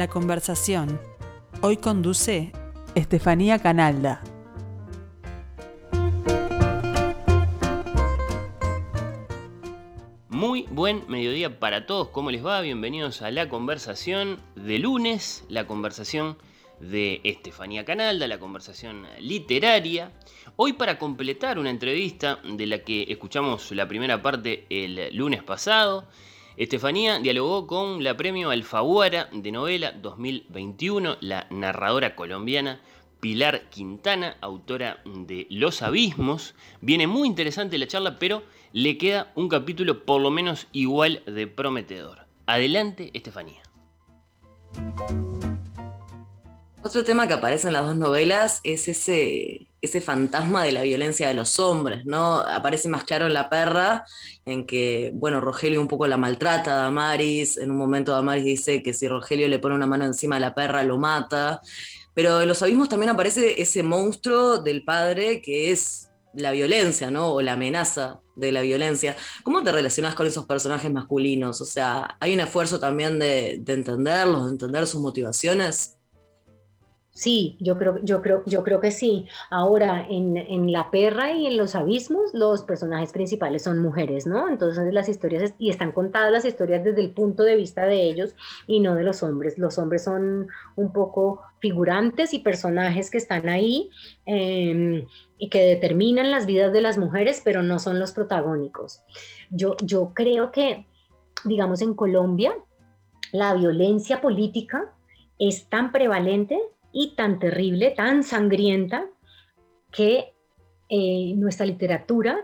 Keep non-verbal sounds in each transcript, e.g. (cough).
La conversación. Hoy conduce Estefanía Canalda. Muy buen mediodía para todos, ¿cómo les va? Bienvenidos a la conversación de lunes, la conversación de Estefanía Canalda, la conversación literaria. Hoy para completar una entrevista de la que escuchamos la primera parte el lunes pasado, Estefanía dialogó con la premio Alfaguara de novela 2021, la narradora colombiana Pilar Quintana, autora de Los Abismos. Viene muy interesante la charla, pero le queda un capítulo por lo menos igual de prometedor. Adelante, Estefanía. Otro tema que aparece en las dos novelas es ese, ese fantasma de la violencia de los hombres, ¿no? Aparece más claro en La Perra, en que, bueno, Rogelio un poco la maltrata a Damaris, en un momento Damaris dice que si Rogelio le pone una mano encima a la perra lo mata, pero en Los Abismos también aparece ese monstruo del padre que es la violencia, ¿no? O la amenaza de la violencia. ¿Cómo te relacionas con esos personajes masculinos? O sea, ¿hay un esfuerzo también de, de entenderlos, de entender sus motivaciones? Sí, yo creo, yo creo, yo creo que sí. Ahora, en, La Perra y en Los Abismos, los personajes principales son mujeres, ¿no? Entonces las historias, y están contadas las historias desde el punto de vista de ellos y no de los hombres. Los hombres son un poco figurantes y personajes que están ahí em, y que determinan las vidas de las mujeres, pero no son los protagónicos. Yo, yo creo que, digamos, en Colombia, la violencia política es tan prevalente y tan terrible, tan sangrienta, que eh, nuestra literatura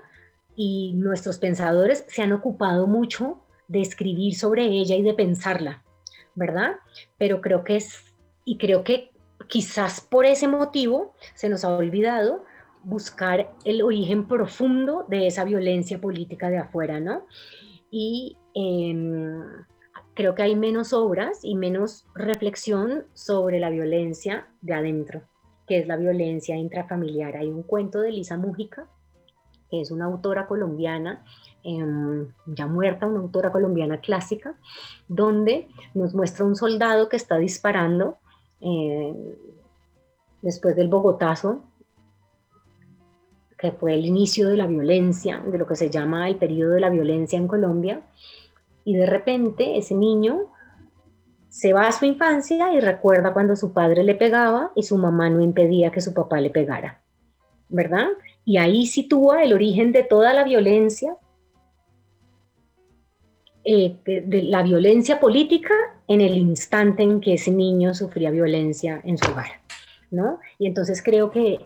y nuestros pensadores se han ocupado mucho de escribir sobre ella y de pensarla, ¿verdad? Pero creo que es, y creo que quizás por ese motivo se nos ha olvidado buscar el origen profundo de esa violencia política de afuera, ¿no? Y em, creo que hay menos obras y menos reflexión sobre la violencia de adentro, que es la violencia intrafamiliar. Hay un cuento de Lisa Mújica, que es una autora colombiana, em, ya muerta, una autora colombiana clásica, donde nos muestra un soldado que está disparando eh, después del Bogotazo, que fue el inicio de la violencia, de lo que se llama el periodo de la violencia en Colombia, y de repente ese niño se va a su infancia y recuerda cuando su padre le pegaba y su mamá no impedía que su papá le pegara, ¿verdad? Y ahí sitúa el origen de toda la violencia, eh, de, la violencia política en el instante en que ese niño sufría violencia en su hogar, ¿no? Y entonces creo que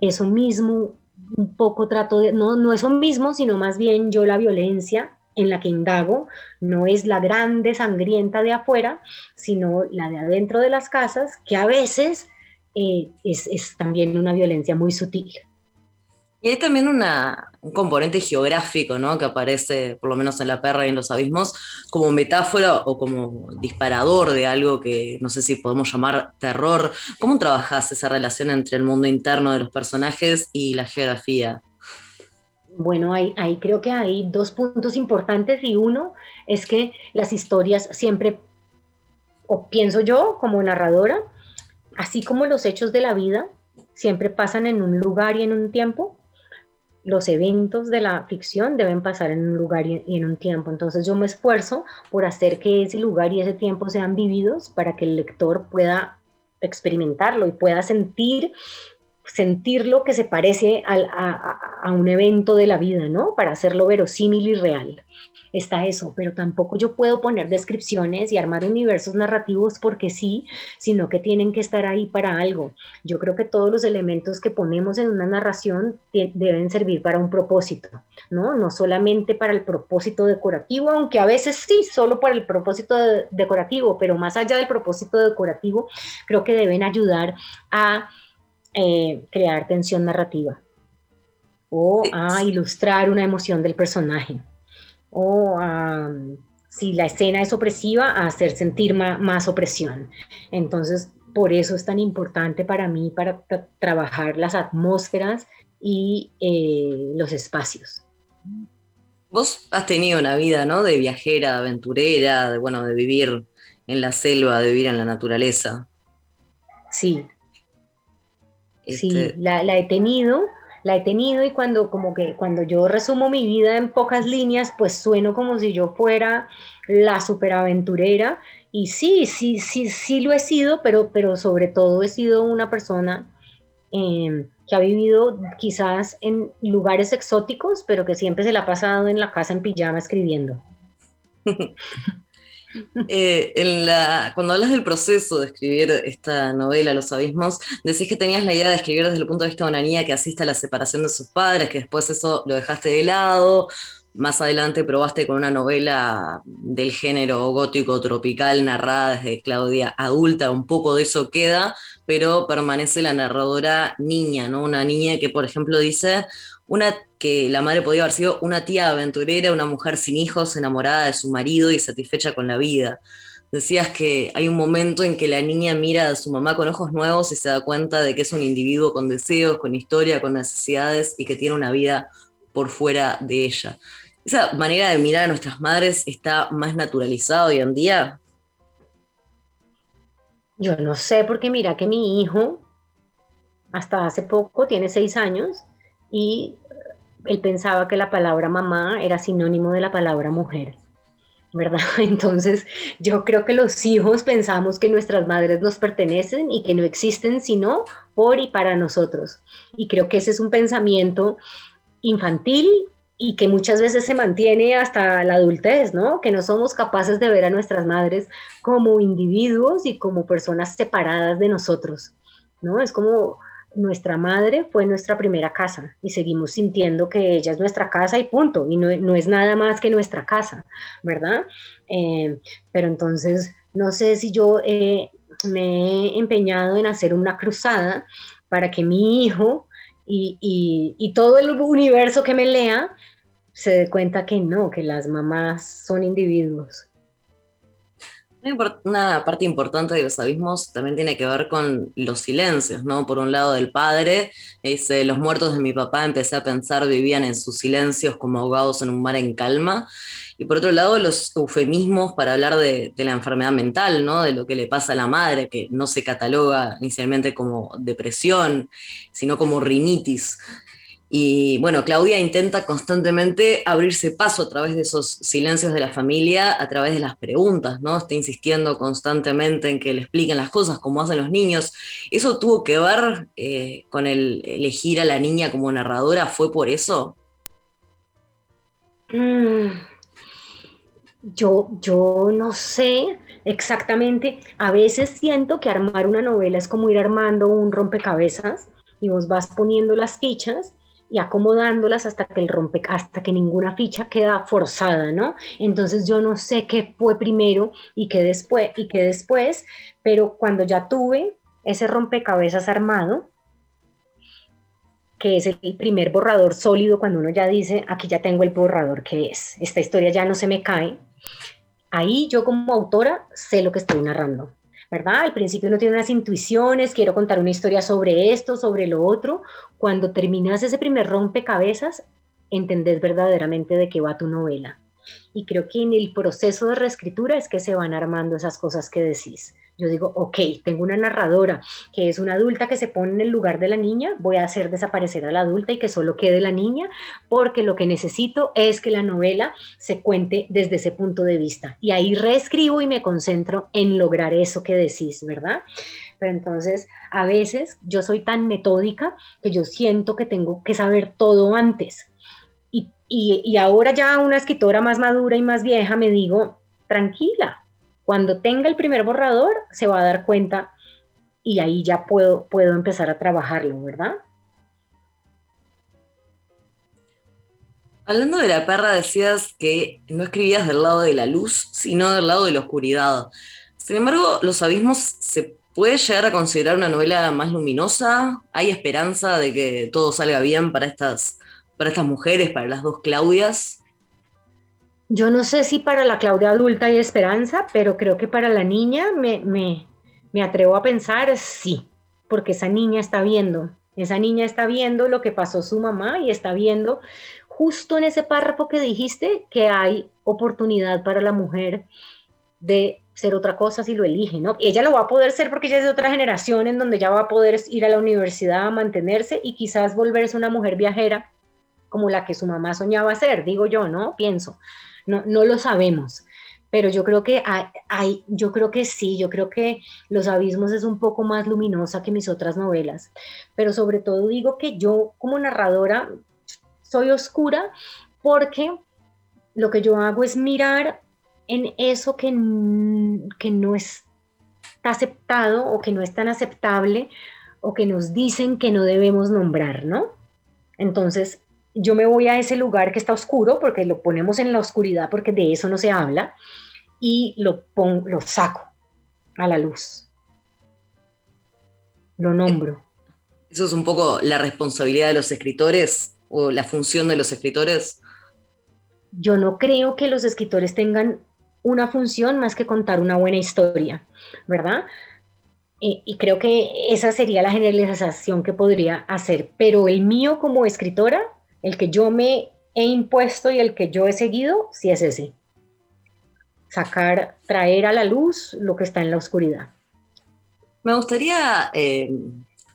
eso mismo, un poco trato de, no, no eso mismo, sino más bien yo la violencia en la que indago no es la grande sangrienta de afuera, sino la de adentro de las casas, que a veces eh, es, también una violencia muy sutil. Y hay también una, un componente geográfico, ¿no? Que aparece, por lo menos en La Perra y en Los Abismos, como metáfora o como disparador de algo que no sé si podemos llamar terror. ¿Cómo trabajas esa relación entre el mundo interno de los personajes y la geografía? Bueno, ahí, creo que hay dos puntos importantes y uno es que las historias siempre, o pienso yo como narradora, así como los hechos de la vida siempre pasan en un lugar y en un tiempo, los eventos de la ficción deben pasar en un lugar y en un tiempo. Entonces yo me esfuerzo por hacer que ese lugar y ese tiempo sean vividos para que el lector pueda experimentarlo y pueda sentir sentir lo que se parece a, un evento de la vida, ¿no? Para hacerlo verosímil y real. Está eso, pero tampoco yo puedo poner descripciones y armar universos narrativos porque sí, sino que tienen que estar ahí para algo. Yo creo que todos los elementos que ponemos en una narración deben servir para un propósito, ¿no? No solamente para el propósito decorativo, aunque a veces sí, solo para el propósito decorativo, pero más allá del propósito decorativo, creo que deben ayudar a eh, crear tensión narrativa o a ilustrar una emoción del personaje o si la escena es opresiva, a hacer sentir más, opresión. Entonces, por eso es tan importante para mí, para trabajar las atmósferas y eh, los espacios. Vos has tenido una vida, ¿no? De viajera, aventurera, de, bueno, de vivir en la selva, de vivir en la naturaleza. Sí. Sí, Este, la, la he tenido, la he tenido y cuando como que cuando yo resumo mi vida en pocas líneas, pues sueno como si yo fuera la superaventurera y sí, sí, sí, sí lo he sido, pero, pero sobre todo he sido una persona eh, que ha vivido quizás en lugares exóticos, pero que siempre se la ha pasado en la casa en pijama escribiendo. (laughs) Eh, en la, cuando hablas del proceso de escribir esta novela, Los Abismos, decís que tenías la idea de escribir desde el punto de vista de una niña que asiste a la separación de sus padres, que después eso lo dejaste de lado, más adelante probaste con una novela del género gótico tropical narrada desde Claudia adulta, un poco de eso queda, pero permanece la narradora niña, ¿no? Una niña que, por ejemplo, dice una que la madre podía haber sido una tía aventurera, una mujer sin hijos, enamorada de su marido y satisfecha con la vida. Decías que hay un momento en que la niña mira a su mamá con ojos nuevos y se da cuenta de que es un individuo con deseos, con historia, con necesidades y que tiene una vida por fuera de ella. ¿Esa manera de mirar a nuestras madres está más naturalizada hoy en día? Yo no sé, porque mira que mi hijo, hasta hace poco, tiene seis años y él pensaba que la palabra mamá era sinónimo de la palabra mujer, ¿verdad? (laughs) Entonces yo creo que los hijos pensamos que nuestras madres nos pertenecen y que no existen sino por y para nosotros. Y creo que ese es un pensamiento infantil y que muchas veces se mantiene hasta la adultez, ¿no? Que no somos capaces de ver a nuestras madres como individuos y como personas separadas de nosotros, ¿no? Es como nuestra madre fue nuestra primera casa y seguimos sintiendo que ella es nuestra casa y punto, y no, no es nada más que nuestra casa, ¿verdad? Eh, pero entonces, no sé si yo eh, me he empeñado en hacer una cruzada para que mi hijo y, y, todo el universo que me lea se dé cuenta que no, que las mamás son individuos. Una parte importante de los abismos también tiene que ver con los silencios, ¿no? Por un lado del padre, dice, los muertos de mi papá, empecé a pensar, vivían en sus silencios como ahogados en un mar en calma. Y por otro lado, los eufemismos para hablar de, de la enfermedad mental, ¿no? De lo que le pasa a la madre, que no se cataloga inicialmente como depresión, sino como rinitis. Y bueno, Claudia intenta constantemente abrirse paso a través de esos silencios de la familia, a través de las preguntas, ¿no? Está insistiendo constantemente en que le expliquen las cosas como hacen los niños. ¿Eso tuvo que ver eh, con el elegir a la niña como narradora? ¿Fue por eso? Mm, yo, yo no sé exactamente. A veces siento que armar una novela es como ir armando un rompecabezas y vos vas poniendo las fichas y acomodándolas hasta que el rompe, hasta que ninguna ficha queda forzada, ¿no? Entonces yo no sé qué fue primero y qué después, y qué después, pero cuando ya tuve ese rompecabezas armado, que es el primer borrador sólido, cuando uno ya dice, aquí ya tengo el borrador que es, esta historia ya no se me cae, ahí yo como autora sé lo que estoy narrando. ¿Verdad? Al principio uno tiene unas intuiciones, quiero contar una historia sobre esto, sobre lo otro. Cuando terminas ese primer rompecabezas, entendés verdaderamente de qué va tu novela. Y creo que en el proceso de reescritura es que se van armando esas cosas que decís. Yo digo, ok, tengo una narradora que es una adulta que se pone en el lugar de la niña, voy a hacer desaparecer a la adulta y que solo quede la niña, porque lo que necesito es que la novela se cuente desde ese punto de vista. Y ahí reescribo y me concentro en lograr eso que decís, ¿verdad? Pero entonces, a veces yo soy tan metódica que yo siento que tengo que saber todo antes. Y, y, y ahora ya una escritora más madura y más vieja me digo, tranquila, cuando tenga el primer borrador, se va a dar cuenta y ahí ya puedo, puedo empezar a trabajarlo, ¿verdad? Hablando de la perra, decías que no escribías del lado de la luz, sino del lado de la oscuridad. Sin embargo, Los Abismos se puede llegar a considerar una novela más luminosa. ¿Hay esperanza de que todo salga bien para estas, para estas mujeres, para las dos Claudias? Yo no sé si para la Claudia adulta hay esperanza, pero creo que para la niña me, me, me, atrevo a pensar sí, porque esa niña está viendo, esa niña está viendo lo que pasó su mamá y está viendo justo en ese párrafo que dijiste que hay oportunidad para la mujer de ser otra cosa si lo elige, ¿no? Ella lo va a poder ser porque ella es de otra generación en donde ya va a poder ir a la universidad a mantenerse y quizás volverse una mujer viajera como la que su mamá soñaba ser, digo yo, ¿no? Pienso. No, no lo sabemos pero yo creo que hay, yo creo que sí, yo creo que Los Abismos es un poco más luminosa que mis otras novelas, pero sobre todo digo que yo como narradora soy oscura porque lo que yo hago es mirar en eso que, que no está aceptado o que no es tan aceptable o que nos dicen que no debemos nombrar, ¿no? Entonces, yo me voy a ese lugar que está oscuro, porque lo ponemos en la oscuridad, porque de eso no se habla, y lo, pongo, lo saco a la luz. Lo nombro. ¿Eso es un poco la responsabilidad de los escritores o la función de los escritores? Yo no creo que los escritores tengan una función más que contar una buena historia, ¿verdad? Y, y, creo que esa sería la generalización que podría hacer, pero el mío como escritora el que yo me he impuesto y el que yo he seguido, sí es ese. Sacar, traer a la luz lo que está en la oscuridad. Me gustaría eh,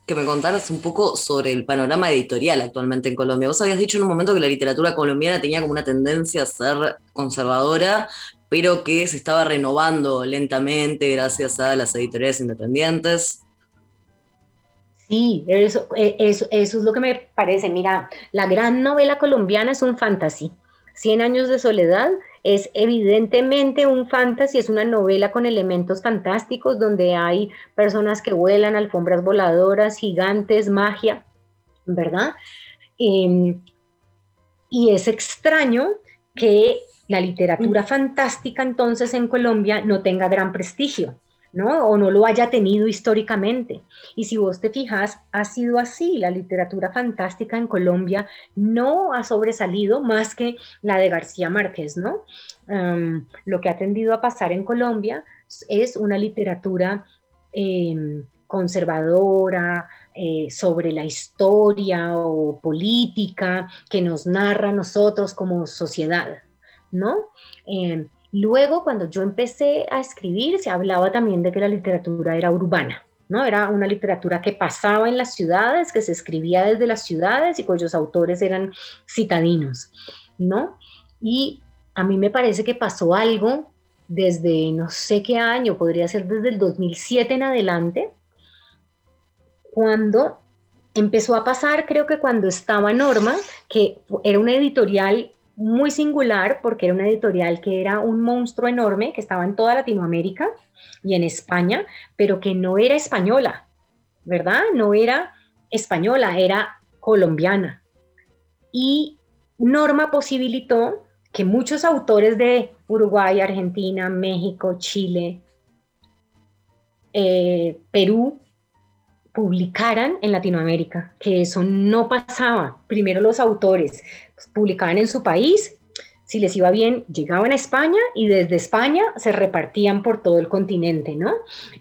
que me contaras un poco sobre el panorama editorial actualmente en Colombia. Vos habías dicho en un momento que la literatura colombiana tenía como una tendencia a ser conservadora, pero que se estaba renovando lentamente gracias a las editoriales independientes. Sí, eso, eh, eso, eso, es lo que me parece. Mira, la gran novela colombiana es un fantasy. Cien años de soledad es evidentemente un fantasy, es una novela con elementos fantásticos donde hay personas que vuelan, alfombras voladoras, gigantes, magia, ¿verdad? Em, y es extraño que la literatura fantástica entonces en Colombia no tenga gran prestigio. ¿No? O no lo haya tenido históricamente. Y si vos te fijas, ha sido así. La literatura fantástica en Colombia no ha sobresalido más que la de García Márquez, ¿no? lo que ha tendido a pasar en Colombia es una literatura em, conservadora, eh, sobre la historia o política que nos narra a nosotros como sociedad, ¿no? Em, Luego, cuando yo empecé a escribir, se hablaba también de que la literatura era urbana, ¿no? Era una literatura que pasaba en las ciudades, que se escribía desde las ciudades y cuyos autores eran citadinos, ¿no? Y a mí me parece que pasó algo desde no sé qué año, podría ser desde el 2007 en adelante, cuando empezó a pasar, creo que cuando estaba Norma, que era una editorial muy singular porque era una editorial que era un monstruo enorme, que estaba en toda Latinoamérica y en España, pero que no era española, ¿verdad? No era española, era colombiana. Y Norma posibilitó que muchos autores de Uruguay, Argentina, México, Chile, eh, Perú, publicaran en Latinoamérica, que eso no pasaba. Primero los autores publicaban en su país, si les iba bien, llegaban a España y desde España se repartían por todo el continente, ¿no?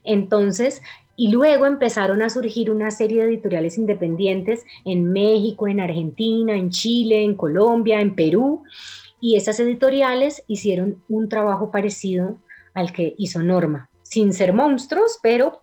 Entonces, y luego empezaron a surgir una serie de editoriales independientes en México, en Argentina, en Chile, en Colombia, en Perú, y esas editoriales hicieron un trabajo parecido al que hizo Norma, sin ser monstruos, pero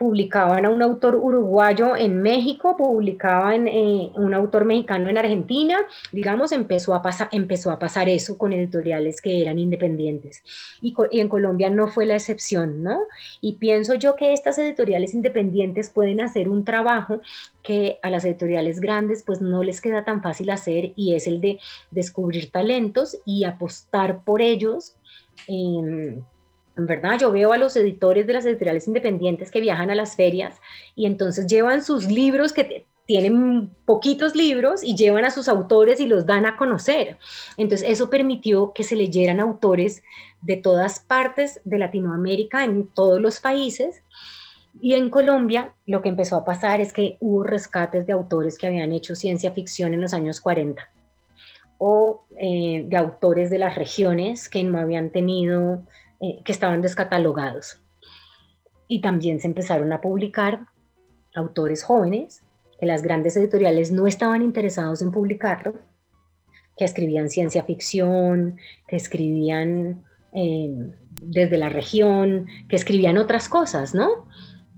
publicaban a un autor uruguayo en México, publicaban eh, un autor mexicano en Argentina, digamos, empezó a, pasar, empezó a pasar eso con editoriales que eran independientes. Y, en Colombia no fue la excepción, ¿no? Y pienso yo que estas editoriales independientes pueden hacer un trabajo que a las editoriales grandes pues no les queda tan fácil hacer y es el de descubrir talentos y apostar por ellos. En verdad, yo veo a los editores de las editoriales independientes que viajan a las ferias y entonces llevan sus libros que tienen poquitos libros y llevan a sus autores y los dan a conocer. Entonces eso permitió que se leyeran autores de todas partes de Latinoamérica, en todos los países. Y en Colombia lo que empezó a pasar es que hubo rescates de autores que habían hecho ciencia ficción en los años 40 o eh, de autores de las regiones que no habían tenido eh, que estaban descatalogados. Y también se empezaron a publicar autores jóvenes, que las grandes editoriales no estaban interesados en publicarlo, que escribían ciencia ficción, que escribían eh, desde la región, que escribían otras cosas, ¿no?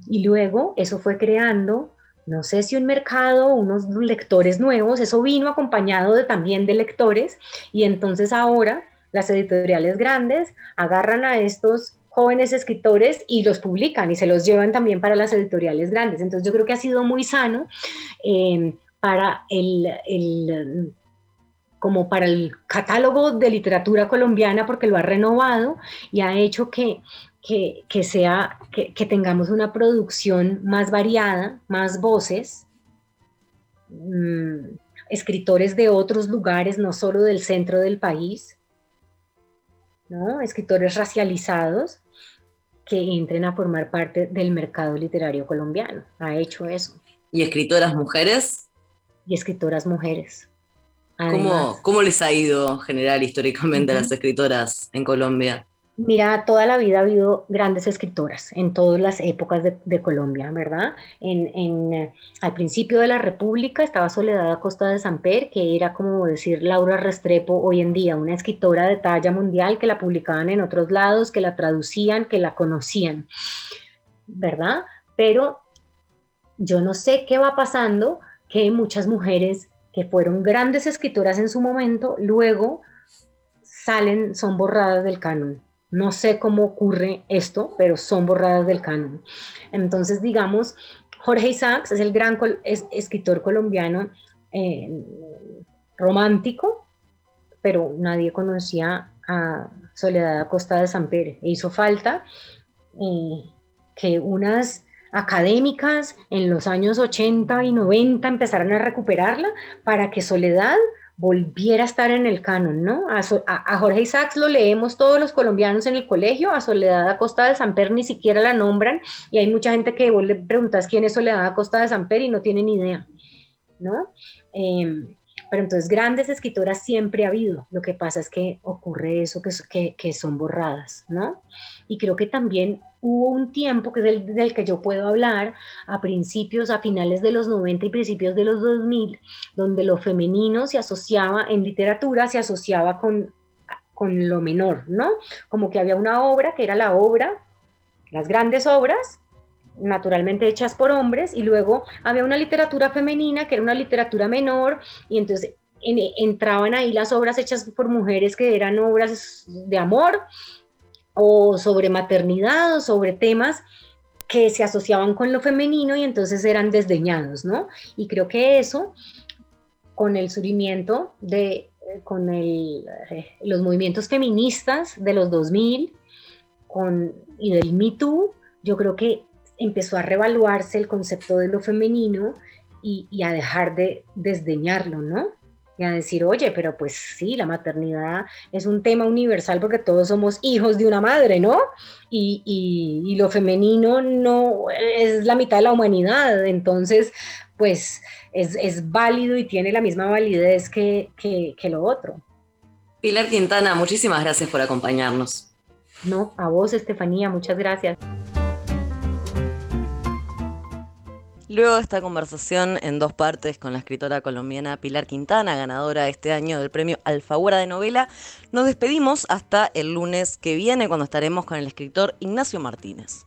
Y luego eso fue creando, no sé si un mercado, unos lectores nuevos, eso vino acompañado de, también de lectores, y entonces ahora las editoriales grandes agarran a estos jóvenes escritores y los publican y se los llevan también para las editoriales grandes. Entonces yo creo que ha sido muy sano eh, para el, el como para el catálogo de literatura colombiana porque lo ha renovado y ha hecho que, que, sea, que, tengamos una producción más variada, más voces, mm, escritores de otros lugares, no solo del centro del país, ¿no? escritores racializados que entren a formar parte del mercado literario colombiano. Ha hecho eso. ¿Y escritoras mujeres? Y escritoras mujeres. ¿Cómo, les ha ido general históricamente a las escritoras en Colombia? Mira, toda la vida ha habido grandes escritoras en todas las épocas de, Colombia, ¿verdad? En, eh, al principio de la República estaba Soledad Acosta de Samper, que era como decir Laura Restrepo hoy en día, una escritora de talla mundial que la publicaban en otros lados, que la traducían, que la conocían, ¿verdad? Pero yo no sé qué va pasando, que muchas mujeres que fueron grandes escritoras en su momento, luego salen, son borradas del canon. No sé cómo ocurre esto, pero son borradas del canon. Entonces, digamos, Jorge Isaacs es el gran escritor colombiano eh, romántico, pero nadie conocía a Soledad Acosta de San Pérez. E hizo falta eh, que unas académicas en los años 80 y 90 empezaron a recuperarla para que Soledad volviera a estar en el canon, ¿no? A, Jorge Isaacs lo leemos todos los colombianos en el colegio, a Soledad Acosta de Samper ni siquiera la nombran y hay mucha gente que vos le preguntas quién es Soledad Acosta de Samper y no tiene ni idea, ¿no? Em, pero entonces grandes escritoras siempre ha habido, lo que pasa es que ocurre eso que, que, que son borradas, ¿no? Y creo que también hubo un tiempo que es del, que yo puedo hablar, a principios, a finales de los 90 y principios de los 2000, donde lo femenino se asociaba en literatura, se asociaba con, con lo menor, ¿no? Como que había una obra que era la obra, las grandes obras, naturalmente hechas por hombres, y luego había una literatura femenina que era una literatura menor, y entonces entraban ahí las obras hechas por mujeres que eran obras de amor, o sobre maternidad o sobre temas que se asociaban con lo femenino y entonces eran desdeñados, ¿no? Y creo que eso, con el surgimiento de, con el, eh, los movimientos feministas de los 2000 con, y del Me Too, yo creo que empezó a revaluarse el concepto de lo femenino y, y a dejar de desdeñarlo, ¿no? y a decir, oye, pero pues sí, la maternidad es un tema universal porque todos somos hijos de una madre, ¿no? Y, y, lo femenino no es la mitad de la humanidad, entonces, pues es, es válido y tiene la misma validez que, que, que lo otro. Pilar Quintana, muchísimas gracias por acompañarnos. No, a vos, Estefanía, muchas gracias. Luego de esta conversación en dos partes con la escritora colombiana Pilar Quintana, ganadora este año del premio Alfaguara de novela, nos despedimos hasta el lunes que viene cuando estaremos con el escritor Ignacio Martínez.